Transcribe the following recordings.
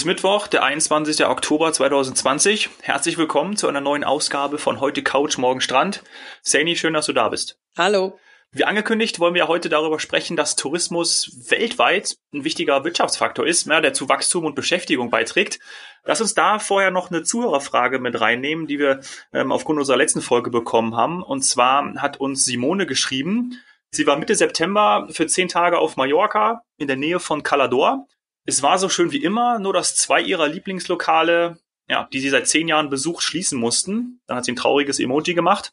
Ist Mittwoch, der 21. Oktober 2020. Herzlich willkommen zu einer neuen Ausgabe von Heute Couch, Morgen Strand. Sani, schön, dass du da bist. Hallo. Wie angekündigt, wollen wir heute darüber sprechen, dass Tourismus weltweit ein wichtiger Wirtschaftsfaktor ist, ja, der zu Wachstum und Beschäftigung beiträgt. Lass uns da vorher noch eine Zuhörerfrage mit reinnehmen, die wir ähm, aufgrund unserer letzten Folge bekommen haben. Und zwar hat uns Simone geschrieben, sie war Mitte September für zehn Tage auf Mallorca in der Nähe von Calador es war so schön wie immer, nur dass zwei ihrer Lieblingslokale, ja, die sie seit zehn Jahren besucht, schließen mussten. Dann hat sie ein trauriges Emoji gemacht.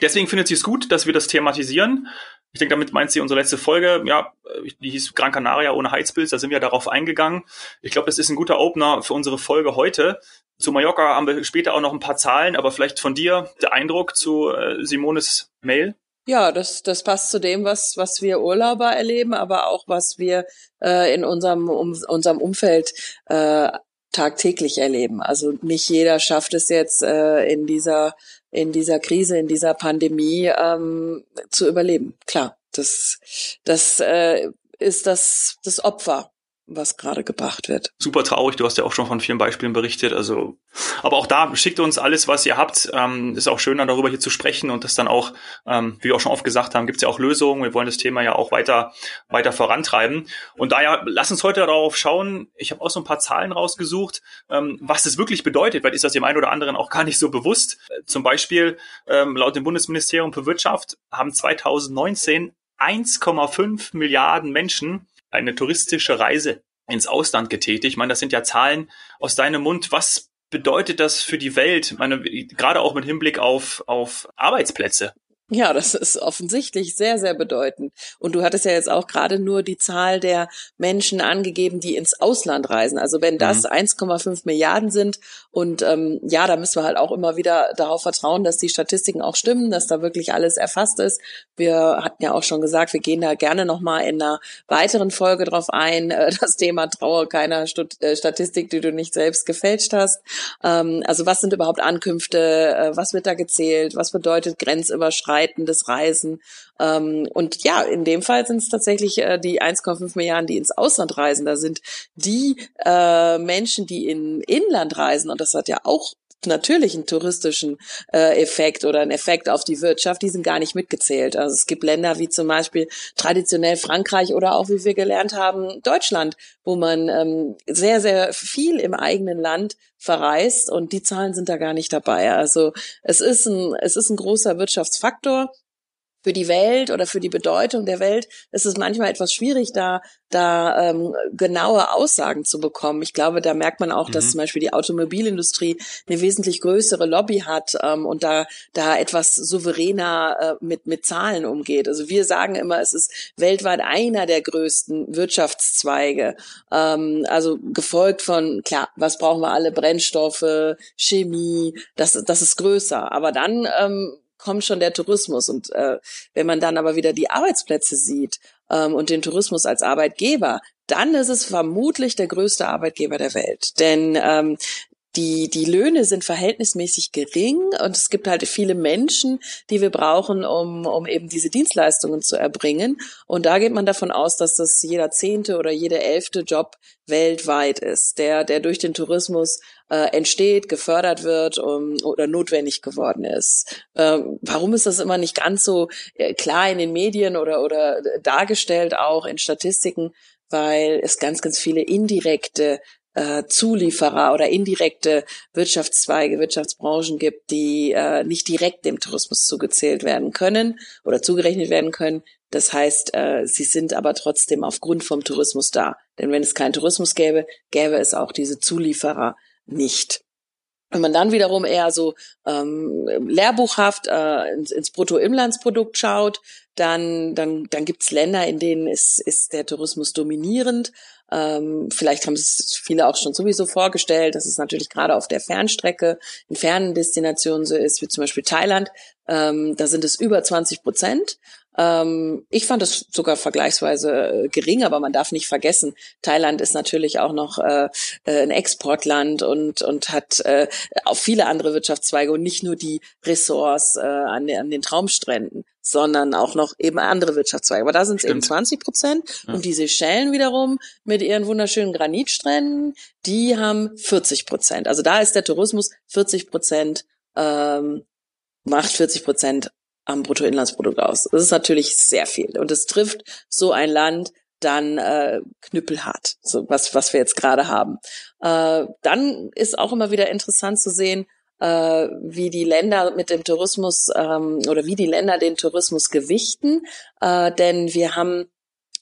Deswegen findet sie es gut, dass wir das thematisieren. Ich denke, damit meint sie unsere letzte Folge, ja, die hieß Gran Canaria ohne Heizpilz, da sind wir darauf eingegangen. Ich glaube, das ist ein guter Opener für unsere Folge heute. Zu Mallorca haben wir später auch noch ein paar Zahlen, aber vielleicht von dir der Eindruck zu äh, Simones Mail? Ja, das, das passt zu dem, was, was wir Urlauber erleben, aber auch was wir äh, in unserem, um, unserem Umfeld äh, tagtäglich erleben. Also nicht jeder schafft es jetzt äh, in dieser in dieser Krise, in dieser Pandemie ähm, zu überleben. Klar, das das äh, ist das das Opfer was gerade gebracht wird. Super traurig, du hast ja auch schon von vielen Beispielen berichtet. Also, aber auch da schickt uns alles, was ihr habt. Ähm, ist auch schön, dann darüber hier zu sprechen und das dann auch, ähm, wie wir auch schon oft gesagt haben, gibt es ja auch Lösungen. Wir wollen das Thema ja auch weiter weiter vorantreiben. Und daher lass uns heute darauf schauen. Ich habe auch so ein paar Zahlen rausgesucht, ähm, was das wirklich bedeutet, weil ist das dem einen oder anderen auch gar nicht so bewusst. Zum Beispiel ähm, laut dem Bundesministerium für Wirtschaft haben 2019 1,5 Milliarden Menschen eine touristische Reise ins Ausland getätigt. Ich meine, das sind ja Zahlen aus deinem Mund. Was bedeutet das für die Welt? Ich meine, gerade auch mit Hinblick auf, auf Arbeitsplätze. Ja, das ist offensichtlich sehr, sehr bedeutend. Und du hattest ja jetzt auch gerade nur die Zahl der Menschen angegeben, die ins Ausland reisen. Also wenn das mhm. 1,5 Milliarden sind und ähm, ja, da müssen wir halt auch immer wieder darauf vertrauen, dass die Statistiken auch stimmen, dass da wirklich alles erfasst ist. Wir hatten ja auch schon gesagt, wir gehen da gerne nochmal in einer weiteren Folge drauf ein. Äh, das Thema Trauer keiner äh, Statistik, die du nicht selbst gefälscht hast. Ähm, also was sind überhaupt Ankünfte? Äh, was wird da gezählt? Was bedeutet Grenzüberschreitung? des Reisen. Ähm, und ja, in dem Fall sind es tatsächlich äh, die 1,5 Milliarden, die ins Ausland reisen. Da sind die äh, Menschen, die in Inland reisen, und das hat ja auch natürlich einen touristischen äh, Effekt oder einen Effekt auf die Wirtschaft, die sind gar nicht mitgezählt. Also es gibt Länder wie zum Beispiel traditionell Frankreich oder auch, wie wir gelernt haben, Deutschland, wo man ähm, sehr, sehr viel im eigenen Land verreist und die Zahlen sind da gar nicht dabei. Also es ist ein, es ist ein großer Wirtschaftsfaktor für die Welt oder für die Bedeutung der Welt ist es manchmal etwas schwierig, da da ähm, genaue Aussagen zu bekommen. Ich glaube, da merkt man auch, mhm. dass zum Beispiel die Automobilindustrie eine wesentlich größere Lobby hat ähm, und da da etwas souveräner äh, mit mit Zahlen umgeht. Also wir sagen immer, es ist weltweit einer der größten Wirtschaftszweige. Ähm, also gefolgt von klar, was brauchen wir alle Brennstoffe, Chemie, das das ist größer. Aber dann ähm, kommt schon der Tourismus. Und äh, wenn man dann aber wieder die Arbeitsplätze sieht ähm, und den Tourismus als Arbeitgeber, dann ist es vermutlich der größte Arbeitgeber der Welt. Denn ähm, die, die Löhne sind verhältnismäßig gering und es gibt halt viele Menschen, die wir brauchen, um, um eben diese Dienstleistungen zu erbringen. Und da geht man davon aus, dass das jeder zehnte oder jeder elfte Job weltweit ist, der, der durch den Tourismus äh, entsteht, gefördert wird um, oder notwendig geworden ist. Ähm, warum ist das immer nicht ganz so äh, klar in den Medien oder, oder dargestellt auch in Statistiken? Weil es ganz, ganz viele indirekte äh, Zulieferer oder indirekte Wirtschaftszweige, Wirtschaftsbranchen gibt, die äh, nicht direkt dem Tourismus zugezählt werden können oder zugerechnet werden können. Das heißt, äh, sie sind aber trotzdem aufgrund vom Tourismus da. Denn wenn es keinen Tourismus gäbe, gäbe es auch diese Zulieferer nicht. Wenn man dann wiederum eher so ähm, lehrbuchhaft äh, ins, ins Bruttoinlandsprodukt schaut, dann, dann, dann gibt's Länder, in denen ist, ist der Tourismus dominierend. Ähm, vielleicht haben es viele auch schon sowieso vorgestellt, dass es natürlich gerade auf der Fernstrecke in fernen Destinationen so ist, wie zum Beispiel Thailand. Ähm, da sind es über 20 Prozent. Ähm, ich fand es sogar vergleichsweise äh, gering, aber man darf nicht vergessen, Thailand ist natürlich auch noch äh, äh, ein Exportland und, und hat äh, auch viele andere Wirtschaftszweige und nicht nur die Ressorts äh, an, an den Traumstränden sondern auch noch eben andere Wirtschaftszweige. Aber da sind es eben 20 Prozent. Ja. Und die Seychellen wiederum mit ihren wunderschönen Granitstränden, die haben 40 Prozent. Also da ist der Tourismus 40 Prozent, ähm, macht 40 Prozent am Bruttoinlandsprodukt aus. Das ist natürlich sehr viel. Und es trifft so ein Land dann äh, knüppelhart, so was, was wir jetzt gerade haben. Äh, dann ist auch immer wieder interessant zu sehen, äh, wie die Länder mit dem Tourismus ähm, oder wie die Länder den Tourismus gewichten. Äh, denn wir haben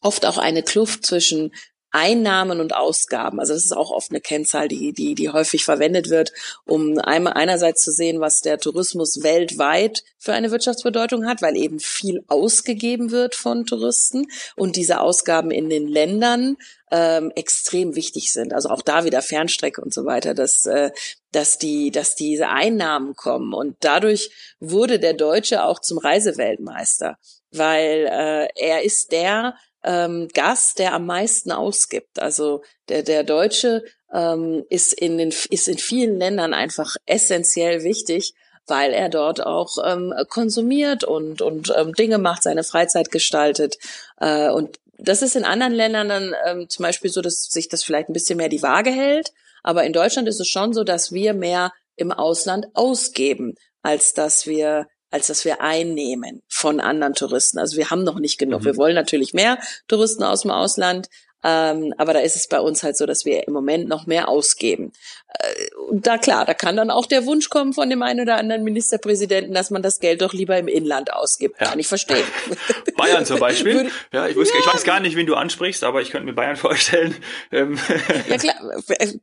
oft auch eine Kluft zwischen Einnahmen und Ausgaben. Also das ist auch oft eine Kennzahl, die, die, die häufig verwendet wird, um einmal einerseits zu sehen, was der Tourismus weltweit für eine Wirtschaftsbedeutung hat, weil eben viel ausgegeben wird von Touristen und diese Ausgaben in den Ländern ähm, extrem wichtig sind. Also auch da wieder Fernstrecke und so weiter, dass, äh, dass die, dass diese Einnahmen kommen. Und dadurch wurde der Deutsche auch zum Reiseweltmeister, weil äh, er ist der, ähm, Gast, der am meisten ausgibt. Also der, der Deutsche ähm, ist, in den, ist in vielen Ländern einfach essentiell wichtig, weil er dort auch ähm, konsumiert und, und ähm, Dinge macht, seine Freizeit gestaltet. Äh, und das ist in anderen Ländern dann ähm, zum Beispiel so, dass sich das vielleicht ein bisschen mehr die Waage hält. Aber in Deutschland ist es schon so, dass wir mehr im Ausland ausgeben, als dass wir als dass wir einnehmen von anderen Touristen. Also wir haben noch nicht genug. Mhm. Wir wollen natürlich mehr Touristen aus dem Ausland, ähm, aber da ist es bei uns halt so, dass wir im Moment noch mehr ausgeben. Äh, und da klar, da kann dann auch der Wunsch kommen von dem einen oder anderen Ministerpräsidenten, dass man das Geld doch lieber im Inland ausgibt. Ja. Kann ich verstehen. Bayern zum Beispiel. ja, ich, wusste, ja. ich weiß gar nicht, wen du ansprichst, aber ich könnte mir Bayern vorstellen. Ähm, ja klar,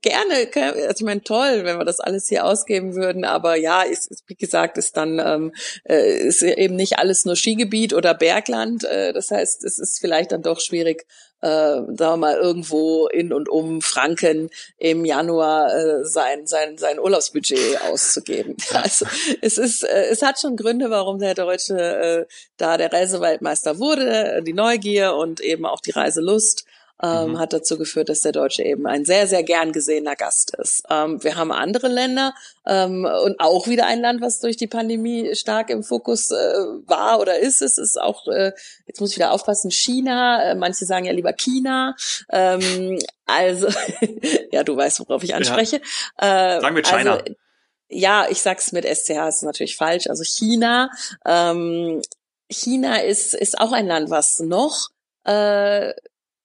gerne. Also ich meine, toll, wenn wir das alles hier ausgeben würden. Aber ja, ist, ist wie gesagt, ist dann ähm, äh, ist eben nicht alles nur Skigebiet oder Bergland. Äh, das heißt, es ist vielleicht dann doch schwierig, äh, sagen wir mal, irgendwo in und um Franken im Januar äh, sein, sein, sein Urlaubsbudget auszugeben. Also es ist, äh, es hat schon Gründe, warum der Deutsche äh, da der Reiseweltmeister wurde, die Neugier und eben auch die Reiselust ähm, mhm. hat dazu geführt, dass der Deutsche eben ein sehr, sehr gern gesehener Gast ist. Ähm, wir haben andere Länder ähm, und auch wieder ein Land, was durch die Pandemie stark im Fokus äh, war oder ist. Es ist auch, äh, jetzt muss ich wieder aufpassen, China. Äh, manche sagen ja lieber China. Ähm, also, ja, du weißt, worauf ich anspreche. Ja. Äh, sagen wir China. Also, ja, ich sag's mit SCH, ist natürlich falsch. Also China. Ähm, China ist, ist auch ein Land, was noch äh,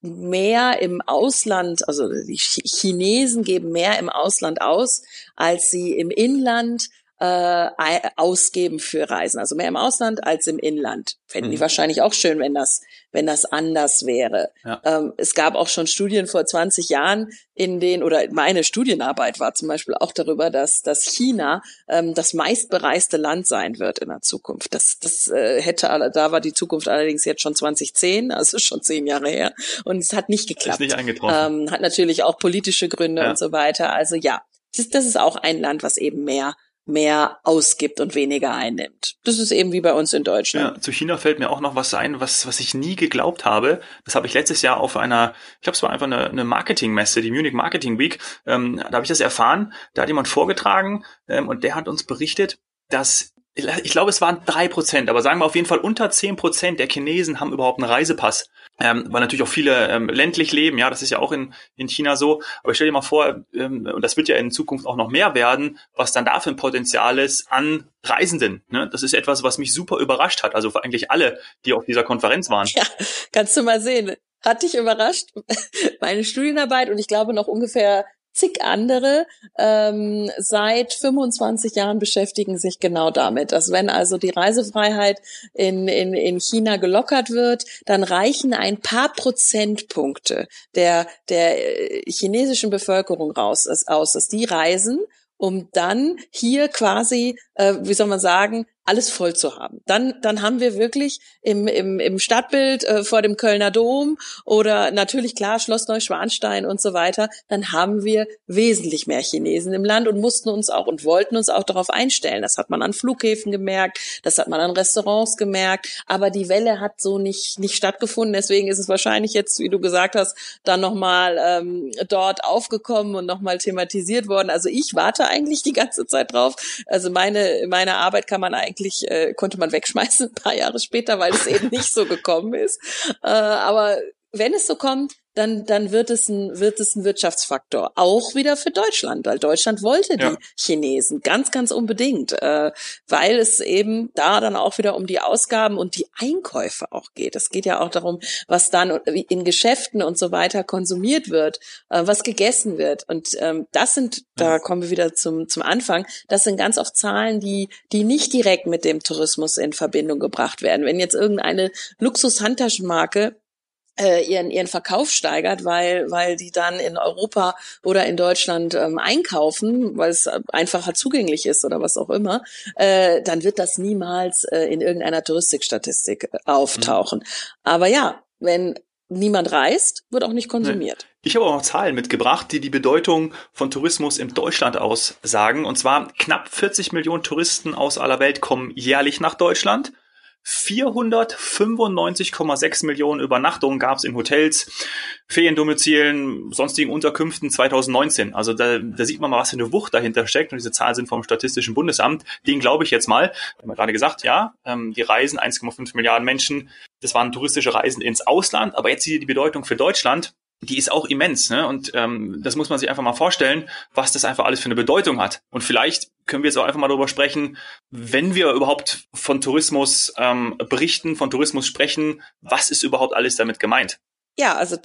mehr im Ausland, also die Chinesen geben mehr im Ausland aus, als sie im Inland äh, ausgeben für Reisen. Also mehr im Ausland als im Inland. Fänden mhm. die wahrscheinlich auch schön, wenn das, wenn das anders wäre. Ja. Ähm, es gab auch schon Studien vor 20 Jahren, in denen, oder meine Studienarbeit war zum Beispiel auch darüber, dass, dass China ähm, das meistbereiste Land sein wird in der Zukunft. Das, das äh, hätte, da war die Zukunft allerdings jetzt schon 2010, also schon zehn Jahre her. Und es hat nicht geklappt. Ist nicht eingetroffen. Ähm, hat natürlich auch politische Gründe ja. und so weiter. Also ja, das, das ist auch ein Land, was eben mehr mehr ausgibt und weniger einnimmt. Das ist eben wie bei uns in Deutschland. Ja, zu China fällt mir auch noch was ein, was, was ich nie geglaubt habe. Das habe ich letztes Jahr auf einer, ich glaube, es war einfach eine, eine Marketingmesse, die Munich Marketing Week. Ähm, da habe ich das erfahren. Da hat jemand vorgetragen ähm, und der hat uns berichtet, dass ich glaube, es waren drei Prozent, aber sagen wir auf jeden Fall unter zehn Prozent der Chinesen haben überhaupt einen Reisepass. Ähm, weil natürlich auch viele ähm, ländlich leben, ja, das ist ja auch in, in China so. Aber ich stell dir mal vor, ähm, und das wird ja in Zukunft auch noch mehr werden, was dann da für ein Potenzial ist an Reisenden. Ne? Das ist etwas, was mich super überrascht hat. Also eigentlich alle, die auf dieser Konferenz waren. Ja, kannst du mal sehen. Hat dich überrascht, meine Studienarbeit und ich glaube noch ungefähr zig andere ähm, seit 25 Jahren beschäftigen sich genau damit, dass wenn also die Reisefreiheit in, in, in China gelockert wird, dann reichen ein paar Prozentpunkte der, der äh, chinesischen Bevölkerung raus, aus, dass die reisen um dann hier quasi äh, wie soll man sagen, alles voll zu haben. Dann, dann haben wir wirklich im, im, im Stadtbild äh, vor dem Kölner Dom oder natürlich klar Schloss Neuschwanstein und so weiter, dann haben wir wesentlich mehr Chinesen im Land und mussten uns auch und wollten uns auch darauf einstellen. Das hat man an Flughäfen gemerkt, das hat man an Restaurants gemerkt, aber die Welle hat so nicht, nicht stattgefunden. Deswegen ist es wahrscheinlich jetzt, wie du gesagt hast, dann nochmal ähm, dort aufgekommen und nochmal thematisiert worden. Also ich warte eigentlich die ganze Zeit drauf. Also meine, meine Arbeit kann man eigentlich äh, konnte man wegschmeißen ein paar Jahre später, weil es eben nicht so gekommen ist. Äh, aber wenn es so kommt, dann, dann wird es ein, wird es ein Wirtschaftsfaktor. Auch wieder für Deutschland, weil Deutschland wollte ja. die Chinesen ganz, ganz unbedingt, äh, weil es eben da dann auch wieder um die Ausgaben und die Einkäufe auch geht. Es geht ja auch darum, was dann in Geschäften und so weiter konsumiert wird, äh, was gegessen wird. Und ähm, das sind, da kommen wir wieder zum, zum Anfang, das sind ganz oft Zahlen, die, die nicht direkt mit dem Tourismus in Verbindung gebracht werden. Wenn jetzt irgendeine Luxus-Handtaschenmarke äh, ihren ihren Verkauf steigert, weil weil die dann in Europa oder in Deutschland ähm, einkaufen, weil es einfacher zugänglich ist oder was auch immer, äh, dann wird das niemals äh, in irgendeiner Touristikstatistik äh, auftauchen. Mhm. Aber ja, wenn niemand reist, wird auch nicht konsumiert. Ich habe auch noch Zahlen mitgebracht, die die Bedeutung von Tourismus in Deutschland aussagen. Und zwar knapp 40 Millionen Touristen aus aller Welt kommen jährlich nach Deutschland. 495,6 Millionen Übernachtungen gab es in Hotels, Feriendomizilen, sonstigen Unterkünften 2019. Also da, da sieht man mal, was für eine Wucht dahinter steckt. Und diese Zahlen sind vom Statistischen Bundesamt. Den glaube ich jetzt mal. Wir haben ja gerade gesagt, ja, ähm, die Reisen 1,5 Milliarden Menschen, das waren touristische Reisen ins Ausland. Aber jetzt hier die Bedeutung für Deutschland die ist auch immens. Ne? Und ähm, das muss man sich einfach mal vorstellen, was das einfach alles für eine Bedeutung hat. Und vielleicht können wir jetzt auch einfach mal darüber sprechen, wenn wir überhaupt von Tourismus ähm, berichten, von Tourismus sprechen, was ist überhaupt alles damit gemeint? Ja, also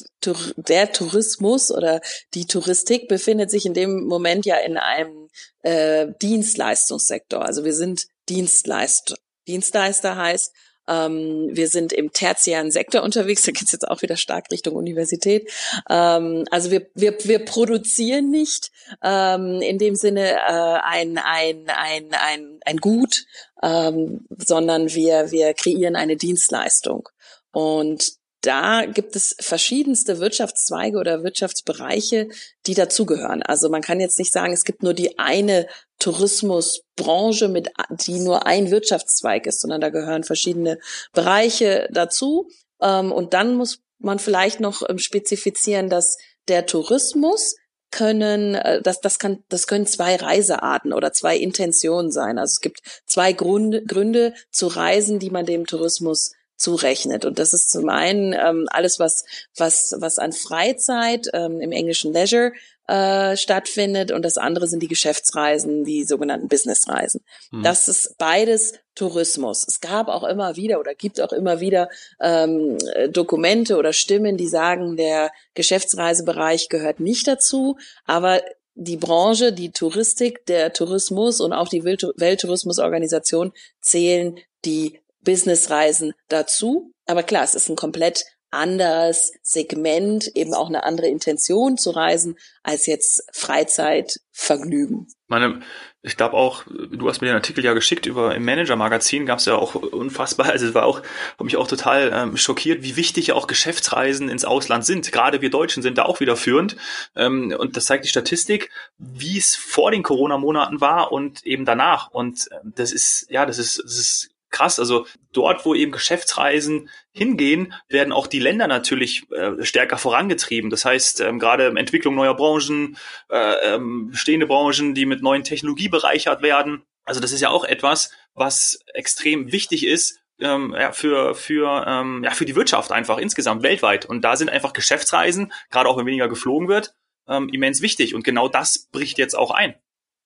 der Tourismus oder die Touristik befindet sich in dem Moment ja in einem äh, Dienstleistungssektor. Also wir sind Dienstleister. Dienstleister heißt, ähm, wir sind im tertiären Sektor unterwegs, da geht's jetzt auch wieder stark Richtung Universität. Ähm, also wir, wir, wir produzieren nicht ähm, in dem Sinne äh, ein, ein, ein, ein, ein Gut, ähm, sondern wir, wir kreieren eine Dienstleistung. Und da gibt es verschiedenste Wirtschaftszweige oder Wirtschaftsbereiche, die dazugehören. Also man kann jetzt nicht sagen, es gibt nur die eine Tourismusbranche, mit, die nur ein Wirtschaftszweig ist, sondern da gehören verschiedene Bereiche dazu. Ähm, und dann muss man vielleicht noch ähm, spezifizieren, dass der Tourismus können, äh, das, das kann, das können zwei Reisearten oder zwei Intentionen sein. Also es gibt zwei Gründe, Gründe zu reisen, die man dem Tourismus zurechnet. Und das ist zum einen ähm, alles, was, was, was an Freizeit ähm, im englischen Leisure äh, stattfindet und das andere sind die Geschäftsreisen, die sogenannten Businessreisen. Mhm. Das ist beides Tourismus. Es gab auch immer wieder oder gibt auch immer wieder ähm, Dokumente oder Stimmen, die sagen, der Geschäftsreisebereich gehört nicht dazu, aber die Branche, die Touristik, der Tourismus und auch die Welttourismusorganisation zählen die Businessreisen dazu. Aber klar, es ist ein komplett anderes Segment, eben auch eine andere Intention zu reisen, als jetzt Freizeitvergnügen. Meine, ich glaube auch, du hast mir den Artikel ja geschickt über im Manager-Magazin, gab es ja auch unfassbar, also es war auch, hat mich auch total ähm, schockiert, wie wichtig auch Geschäftsreisen ins Ausland sind. Gerade wir Deutschen sind da auch wieder führend. Ähm, und das zeigt die Statistik, wie es vor den Corona-Monaten war und eben danach. Und ähm, das ist, ja, das ist, das ist krass. Also dort, wo eben Geschäftsreisen hingehen, werden auch die Länder natürlich äh, stärker vorangetrieben. Das heißt, ähm, gerade Entwicklung neuer Branchen, äh, ähm, bestehende Branchen, die mit neuen Technologie bereichert werden. Also das ist ja auch etwas, was extrem wichtig ist, ähm, ja, für, für, ähm, ja, für die Wirtschaft einfach insgesamt weltweit. Und da sind einfach Geschäftsreisen, gerade auch wenn weniger geflogen wird, ähm, immens wichtig. Und genau das bricht jetzt auch ein.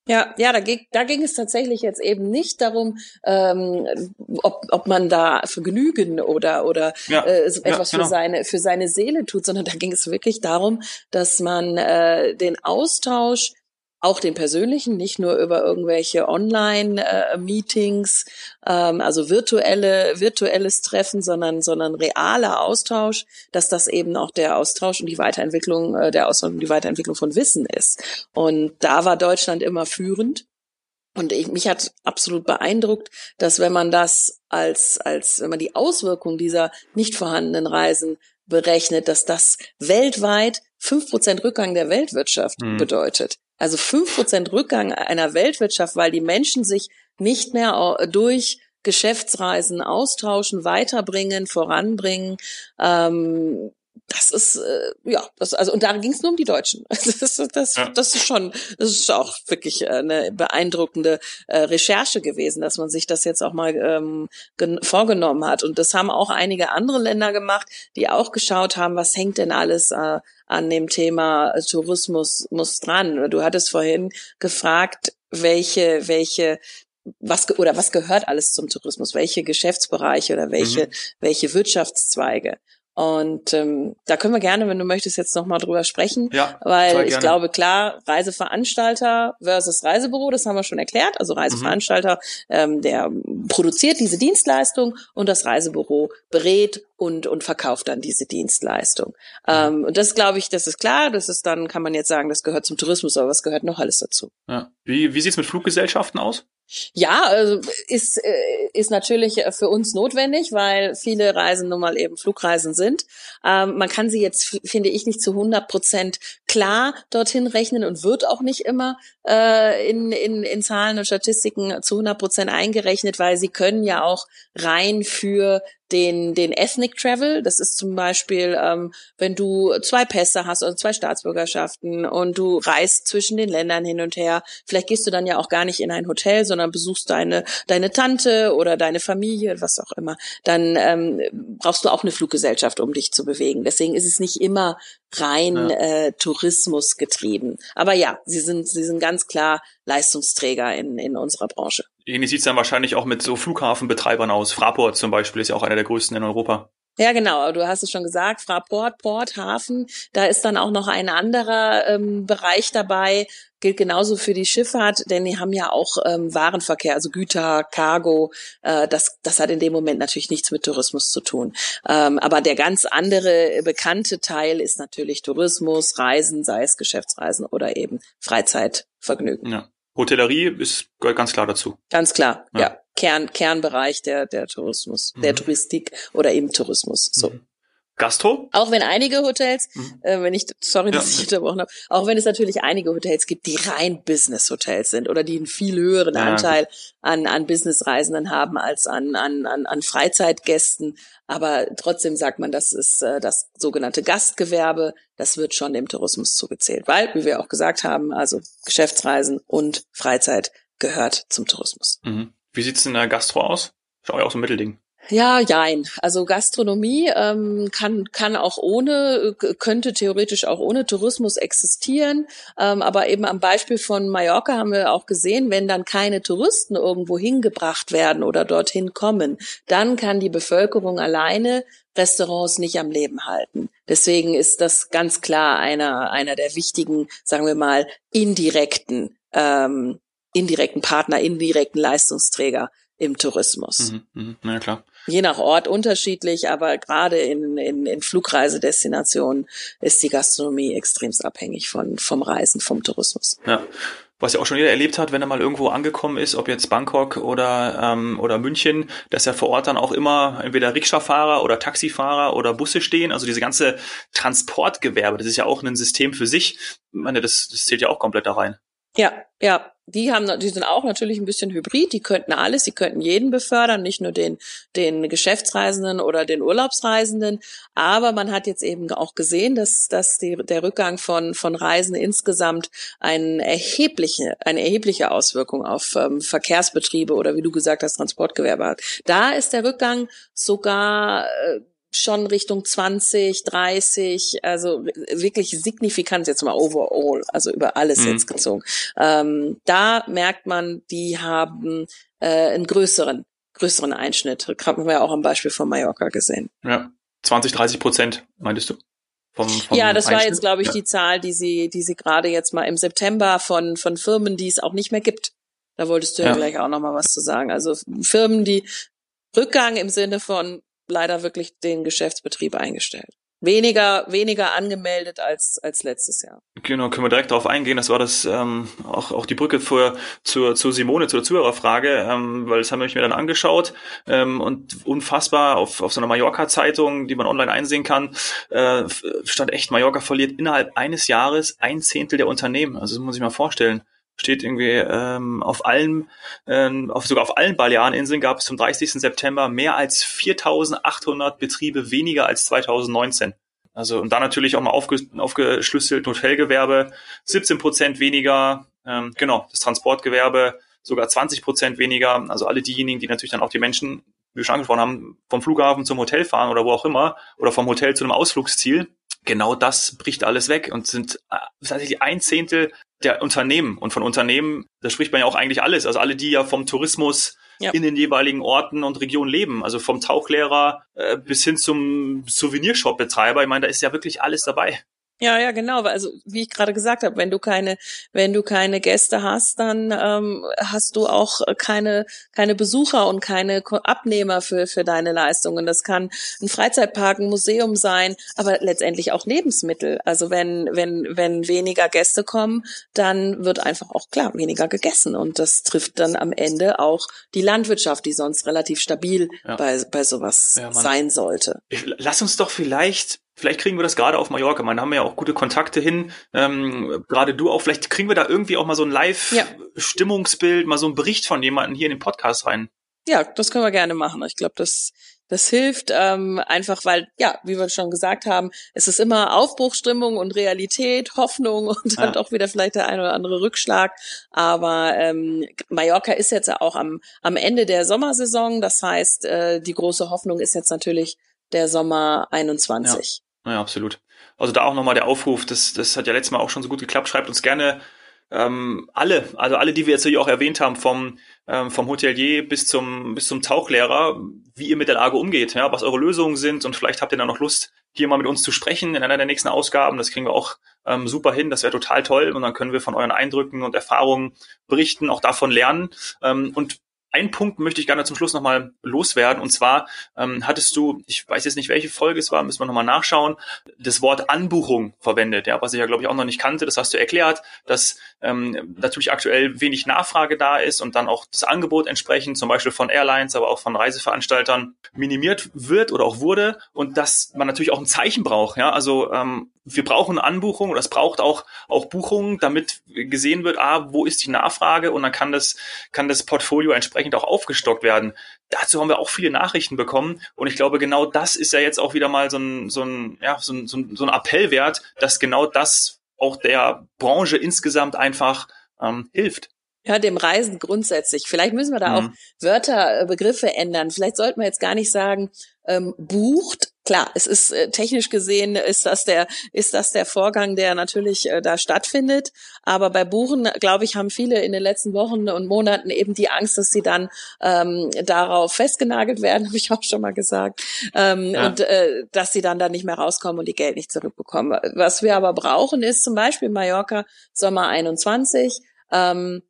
Ja, ja, da ging, da ging es tatsächlich jetzt eben nicht darum, ähm, ob, ob man da Vergnügen oder oder ja, äh, etwas ja, genau. für seine für seine Seele tut, sondern da ging es wirklich darum, dass man äh, den Austausch auch den persönlichen, nicht nur über irgendwelche Online-Meetings, ähm, also virtuelle, virtuelles Treffen, sondern, sondern realer Austausch, dass das eben auch der Austausch und die Weiterentwicklung, äh, der Austausch und die Weiterentwicklung von Wissen ist. Und da war Deutschland immer führend. Und ich, mich hat absolut beeindruckt, dass wenn man das als, als, wenn man die Auswirkungen dieser nicht vorhandenen Reisen berechnet, dass das weltweit fünf Prozent Rückgang der Weltwirtschaft mhm. bedeutet. Also fünf Prozent Rückgang einer Weltwirtschaft, weil die Menschen sich nicht mehr durch Geschäftsreisen austauschen, weiterbringen, voranbringen. Ähm, das ist äh, ja das also und da ging es nur um die Deutschen. Das, das, ja. das ist schon das ist auch wirklich äh, eine beeindruckende äh, Recherche gewesen, dass man sich das jetzt auch mal ähm, vorgenommen hat. Und das haben auch einige andere Länder gemacht, die auch geschaut haben, was hängt denn alles äh, an dem Thema Tourismus muss dran. Du hattest vorhin gefragt, welche welche was oder was gehört alles zum Tourismus? Welche Geschäftsbereiche oder welche mhm. welche Wirtschaftszweige? Und ähm, da können wir gerne, wenn du möchtest, jetzt nochmal drüber sprechen. Ja, weil ich glaube, klar, Reiseveranstalter versus Reisebüro, das haben wir schon erklärt. Also Reiseveranstalter, mhm. ähm, der produziert diese Dienstleistung und das Reisebüro berät und, und verkauft dann diese Dienstleistung. Mhm. Ähm, und das glaube ich, das ist klar. Das ist dann, kann man jetzt sagen, das gehört zum Tourismus, aber was gehört noch alles dazu? Ja. Wie, wie sieht's mit Fluggesellschaften aus? Ja, also ist, äh, ist natürlich für uns notwendig, weil viele Reisen nun mal eben Flugreisen sind. Ähm, man kann sie jetzt, finde ich, nicht zu 100 Prozent klar dorthin rechnen und wird auch nicht immer äh, in, in, in Zahlen und Statistiken zu 100 Prozent eingerechnet, weil sie können ja auch rein für den, den Ethnic Travel. Das ist zum Beispiel, ähm, wenn du zwei Pässe hast oder zwei Staatsbürgerschaften und du reist zwischen den Ländern hin und her. Vielleicht gehst du dann ja auch gar nicht in ein Hotel, sondern besuchst deine, deine Tante oder deine Familie, was auch immer. Dann ähm, brauchst du auch eine Fluggesellschaft, um dich zu bewegen. Deswegen ist es nicht immer rein ja. äh, Tourismus getrieben. Aber ja, sie sind, sie sind ganz klar Leistungsträger in, in unserer Branche. Ähnlich sieht es dann wahrscheinlich auch mit so Flughafenbetreibern aus. Fraport zum Beispiel ist ja auch einer der größten in Europa. Ja, genau. Du hast es schon gesagt, Fraport, Port, Hafen. Da ist dann auch noch ein anderer ähm, Bereich dabei. Gilt genauso für die Schifffahrt, denn die haben ja auch ähm, Warenverkehr, also Güter, Cargo. Äh, das, das hat in dem Moment natürlich nichts mit Tourismus zu tun. Ähm, aber der ganz andere bekannte Teil ist natürlich Tourismus, Reisen, sei es Geschäftsreisen oder eben Freizeitvergnügen. Ja. Hotellerie ist ganz klar dazu. Ganz klar, ja. ja. Kern, Kernbereich der, der Tourismus, mhm. der Touristik oder eben Tourismus. So. Mhm. Gastro? Auch wenn einige Hotels, mhm. äh, wenn ich, sorry, dass ja. ich unterbrochen habe, auch wenn es natürlich einige Hotels gibt, die rein Business-Hotels sind oder die einen viel höheren ja, Anteil an, an Business-Reisenden haben als an, an, an, an Freizeitgästen. Aber trotzdem sagt man, das ist äh, das sogenannte Gastgewerbe, das wird schon dem Tourismus zugezählt. Weil, wie wir auch gesagt haben, also Geschäftsreisen und Freizeit gehört zum Tourismus. Mhm. Wie sieht's in der Gastro aus? Ist auch so ein Mittelding. Ja, jein. Also Gastronomie ähm, kann kann auch ohne könnte theoretisch auch ohne Tourismus existieren, ähm, aber eben am Beispiel von Mallorca haben wir auch gesehen, wenn dann keine Touristen irgendwo hingebracht werden oder dorthin kommen, dann kann die Bevölkerung alleine Restaurants nicht am Leben halten. Deswegen ist das ganz klar einer einer der wichtigen, sagen wir mal, indirekten ähm, indirekten Partner, indirekten Leistungsträger im Tourismus. Mhm, mh, na klar. Je nach Ort unterschiedlich, aber gerade in, in, in Flugreisedestinationen ist die Gastronomie extremst abhängig von, vom Reisen, vom Tourismus. Ja. Was ja auch schon jeder erlebt hat, wenn er mal irgendwo angekommen ist, ob jetzt Bangkok oder, ähm, oder München, dass ja vor Ort dann auch immer entweder Rikscha-Fahrer oder Taxifahrer oder Busse stehen. Also diese ganze Transportgewerbe, das ist ja auch ein System für sich. Ich meine, das, das zählt ja auch komplett da rein. Ja, ja, die haben, die sind auch natürlich ein bisschen hybrid. Die könnten alles, die könnten jeden befördern, nicht nur den, den Geschäftsreisenden oder den Urlaubsreisenden. Aber man hat jetzt eben auch gesehen, dass, dass die, der Rückgang von, von Reisen insgesamt eine erhebliche, eine erhebliche Auswirkung auf ähm, Verkehrsbetriebe oder wie du gesagt hast, Transportgewerbe hat. Da ist der Rückgang sogar äh, schon Richtung 20, 30, also wirklich signifikant jetzt mal overall, also über alles mhm. jetzt gezogen. Ähm, da merkt man, die haben äh, einen größeren, größeren Einschnitt. Haben wir ja auch am Beispiel von Mallorca gesehen. Ja, 20, 30 Prozent, meintest du? Vom, vom ja, das Einschnitt? war jetzt, glaube ich, ja. die Zahl, die sie, die sie gerade jetzt mal im September von, von Firmen, die es auch nicht mehr gibt. Da wolltest du ja, ja gleich auch noch mal was zu sagen. Also Firmen, die Rückgang im Sinne von leider wirklich den Geschäftsbetrieb eingestellt. weniger, weniger angemeldet als, als letztes Jahr. Genau, können wir direkt darauf eingehen. Das war das ähm, auch, auch die Brücke für, zur, zur Simone, zur Zuhörerfrage, ähm, weil das haben wir mir dann angeschaut ähm, und unfassbar auf, auf so einer Mallorca-Zeitung, die man online einsehen kann, äh, stand echt, Mallorca verliert innerhalb eines Jahres ein Zehntel der Unternehmen. Also das muss ich mal vorstellen steht irgendwie ähm, auf allen, ähm, auf, sogar auf allen Baleareninseln gab es zum 30. September mehr als 4.800 Betriebe weniger als 2019. Also und da natürlich auch mal aufge, aufgeschlüsselt Hotelgewerbe 17 Prozent weniger, ähm, genau das Transportgewerbe sogar 20 Prozent weniger. Also alle diejenigen, die natürlich dann auch die Menschen, wie wir schon angesprochen haben, vom Flughafen zum Hotel fahren oder wo auch immer oder vom Hotel zu einem Ausflugsziel. Genau das bricht alles weg und sind äh, tatsächlich ein Zehntel der Unternehmen. Und von Unternehmen, da spricht man ja auch eigentlich alles. Also alle, die ja vom Tourismus ja. in den jeweiligen Orten und Regionen leben. Also vom Tauchlehrer äh, bis hin zum Souvenirshop-Betreiber. Ich meine, da ist ja wirklich alles dabei. Ja, ja, genau. Also wie ich gerade gesagt habe, wenn du keine, wenn du keine Gäste hast, dann ähm, hast du auch keine keine Besucher und keine Abnehmer für für deine Leistungen. Das kann ein Freizeitpark, ein Museum sein, aber letztendlich auch Lebensmittel. Also wenn wenn wenn weniger Gäste kommen, dann wird einfach auch klar weniger gegessen und das trifft dann am Ende auch die Landwirtschaft, die sonst relativ stabil ja. bei bei sowas ja, sein sollte. Lass uns doch vielleicht Vielleicht kriegen wir das gerade auf Mallorca. Man haben wir ja auch gute Kontakte hin. Ähm, gerade du auch. Vielleicht kriegen wir da irgendwie auch mal so ein Live-Stimmungsbild, ja. mal so einen Bericht von jemandem hier in den Podcast rein. Ja, das können wir gerne machen. Ich glaube, das das hilft ähm, einfach, weil ja, wie wir schon gesagt haben, es ist immer Aufbruchstimmung und Realität, Hoffnung und dann ja. doch wieder vielleicht der ein oder andere Rückschlag. Aber ähm, Mallorca ist jetzt ja auch am am Ende der Sommersaison. Das heißt, äh, die große Hoffnung ist jetzt natürlich der Sommer 21. Ja, ja absolut. Also da auch nochmal der Aufruf, das, das hat ja letztes Mal auch schon so gut geklappt. Schreibt uns gerne ähm, alle, also alle, die wir jetzt hier auch erwähnt haben, vom, ähm, vom Hotelier bis zum, bis zum Tauchlehrer, wie ihr mit der Lage umgeht, ja, was eure Lösungen sind und vielleicht habt ihr dann noch Lust, hier mal mit uns zu sprechen in einer der nächsten Ausgaben. Das kriegen wir auch ähm, super hin, das wäre total toll und dann können wir von euren Eindrücken und Erfahrungen berichten, auch davon lernen. Ähm, und ein Punkt möchte ich gerne zum Schluss nochmal loswerden. Und zwar ähm, hattest du, ich weiß jetzt nicht, welche Folge es war, müssen wir nochmal nachschauen, das Wort Anbuchung verwendet, ja, was ich ja, glaube ich, auch noch nicht kannte. Das hast du erklärt, dass ähm, natürlich aktuell wenig Nachfrage da ist und dann auch das Angebot entsprechend, zum Beispiel von Airlines, aber auch von Reiseveranstaltern, minimiert wird oder auch wurde und dass man natürlich auch ein Zeichen braucht. Ja, also ähm, wir brauchen Anbuchungen oder es braucht auch, auch Buchungen, damit gesehen wird, ah, wo ist die Nachfrage und dann kann das, kann das Portfolio entsprechend auch aufgestockt werden. Dazu haben wir auch viele Nachrichten bekommen und ich glaube, genau das ist ja jetzt auch wieder mal so ein, so ein, ja, so ein, so ein, Appell wert, dass genau das auch der Branche insgesamt einfach ähm, hilft. Ja, dem Reisen grundsätzlich. Vielleicht müssen wir da mhm. auch Wörter, Begriffe ändern. Vielleicht sollten wir jetzt gar nicht sagen, ähm, bucht. Klar, es ist äh, technisch gesehen ist das der ist das der Vorgang, der natürlich äh, da stattfindet. Aber bei Buchen, glaube ich, haben viele in den letzten Wochen und Monaten eben die Angst, dass sie dann ähm, darauf festgenagelt werden, habe ich auch schon mal gesagt, ähm, ja. und äh, dass sie dann da nicht mehr rauskommen und die Geld nicht zurückbekommen. Was wir aber brauchen, ist zum Beispiel Mallorca Sommer 21. Ähm,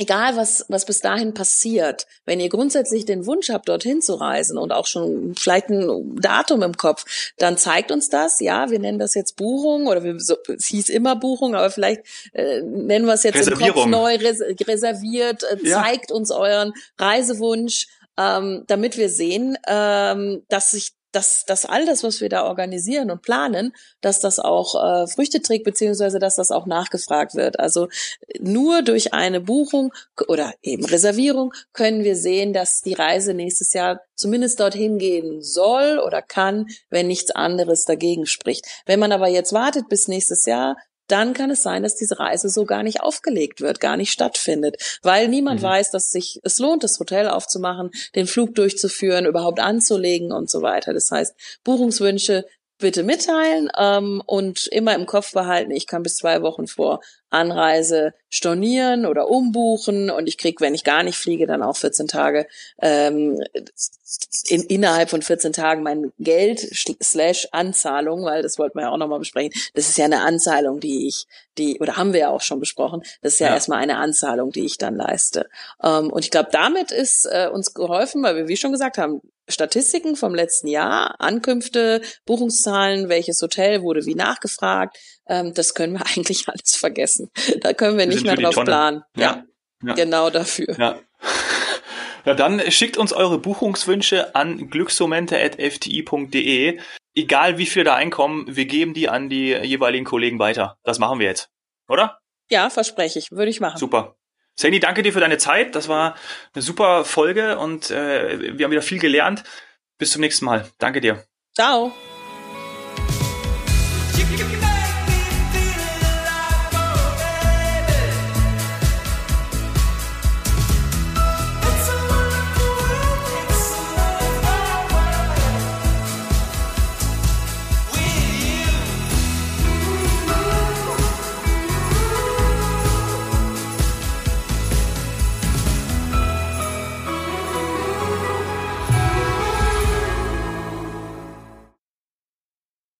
egal was, was bis dahin passiert, wenn ihr grundsätzlich den Wunsch habt, dorthin zu reisen und auch schon vielleicht ein Datum im Kopf, dann zeigt uns das. Ja, wir nennen das jetzt Buchung oder wir, so, es hieß immer Buchung, aber vielleicht äh, nennen wir es jetzt im Kopf neu res reserviert. Äh, ja. Zeigt uns euren Reisewunsch, ähm, damit wir sehen, ähm, dass sich dass, dass all das, was wir da organisieren und planen, dass das auch äh, Früchte trägt, beziehungsweise dass das auch nachgefragt wird. Also nur durch eine Buchung oder eben Reservierung können wir sehen, dass die Reise nächstes Jahr zumindest dorthin gehen soll oder kann, wenn nichts anderes dagegen spricht. Wenn man aber jetzt wartet bis nächstes Jahr, dann kann es sein, dass diese Reise so gar nicht aufgelegt wird, gar nicht stattfindet, weil niemand mhm. weiß, dass sich es lohnt, das Hotel aufzumachen, den Flug durchzuführen, überhaupt anzulegen und so weiter. Das heißt, Buchungswünsche bitte mitteilen ähm, und immer im Kopf behalten, ich kann bis zwei Wochen vor Anreise stornieren oder umbuchen und ich krieg, wenn ich gar nicht fliege, dann auch 14 Tage ähm, in, innerhalb von 14 Tagen mein Geld slash Anzahlung, weil das wollten wir ja auch nochmal besprechen. Das ist ja eine Anzahlung, die ich, die, oder haben wir ja auch schon besprochen, das ist ja, ja. erstmal eine Anzahlung, die ich dann leiste. Ähm, und ich glaube, damit ist äh, uns geholfen, weil wir, wie schon gesagt haben, Statistiken vom letzten Jahr, Ankünfte, Buchungszahlen, welches Hotel wurde wie nachgefragt, ähm, das können wir eigentlich alles vergessen. Da können wir, wir nicht mehr drauf planen. Ja. ja. Genau dafür. Ja. Ja, dann schickt uns eure Buchungswünsche an glücksmomente.fti.de. Egal wie viel da einkommen, wir geben die an die jeweiligen Kollegen weiter. Das machen wir jetzt. Oder? Ja, verspreche ich. Würde ich machen. Super. Sandy, danke dir für deine Zeit. Das war eine super Folge und äh, wir haben wieder viel gelernt. Bis zum nächsten Mal. Danke dir. Ciao.